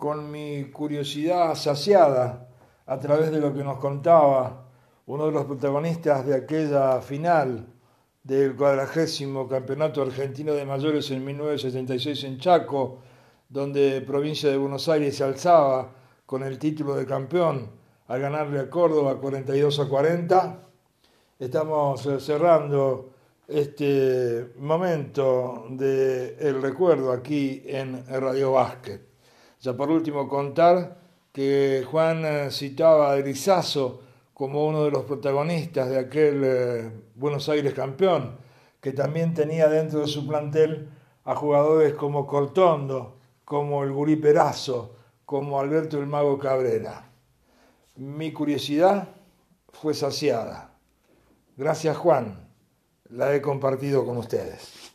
con mi curiosidad saciada a través de lo que nos contaba uno de los protagonistas de aquella final del cuadragésimo Campeonato Argentino de Mayores en 1976 en Chaco, donde provincia de Buenos Aires se alzaba con el título de campeón al ganarle a Córdoba 42 a 40. Estamos eh, cerrando este momento del el recuerdo aquí en Radio Básquet. Ya por último contar que Juan eh, citaba a Grisazo como uno de los protagonistas de aquel eh, Buenos Aires campeón, que también tenía dentro de su plantel a jugadores como Cortondo, como el Gurí Perazo, como Alberto el Mago Cabrera. Mi curiosidad fue saciada. Gracias Juan, la he compartido con ustedes.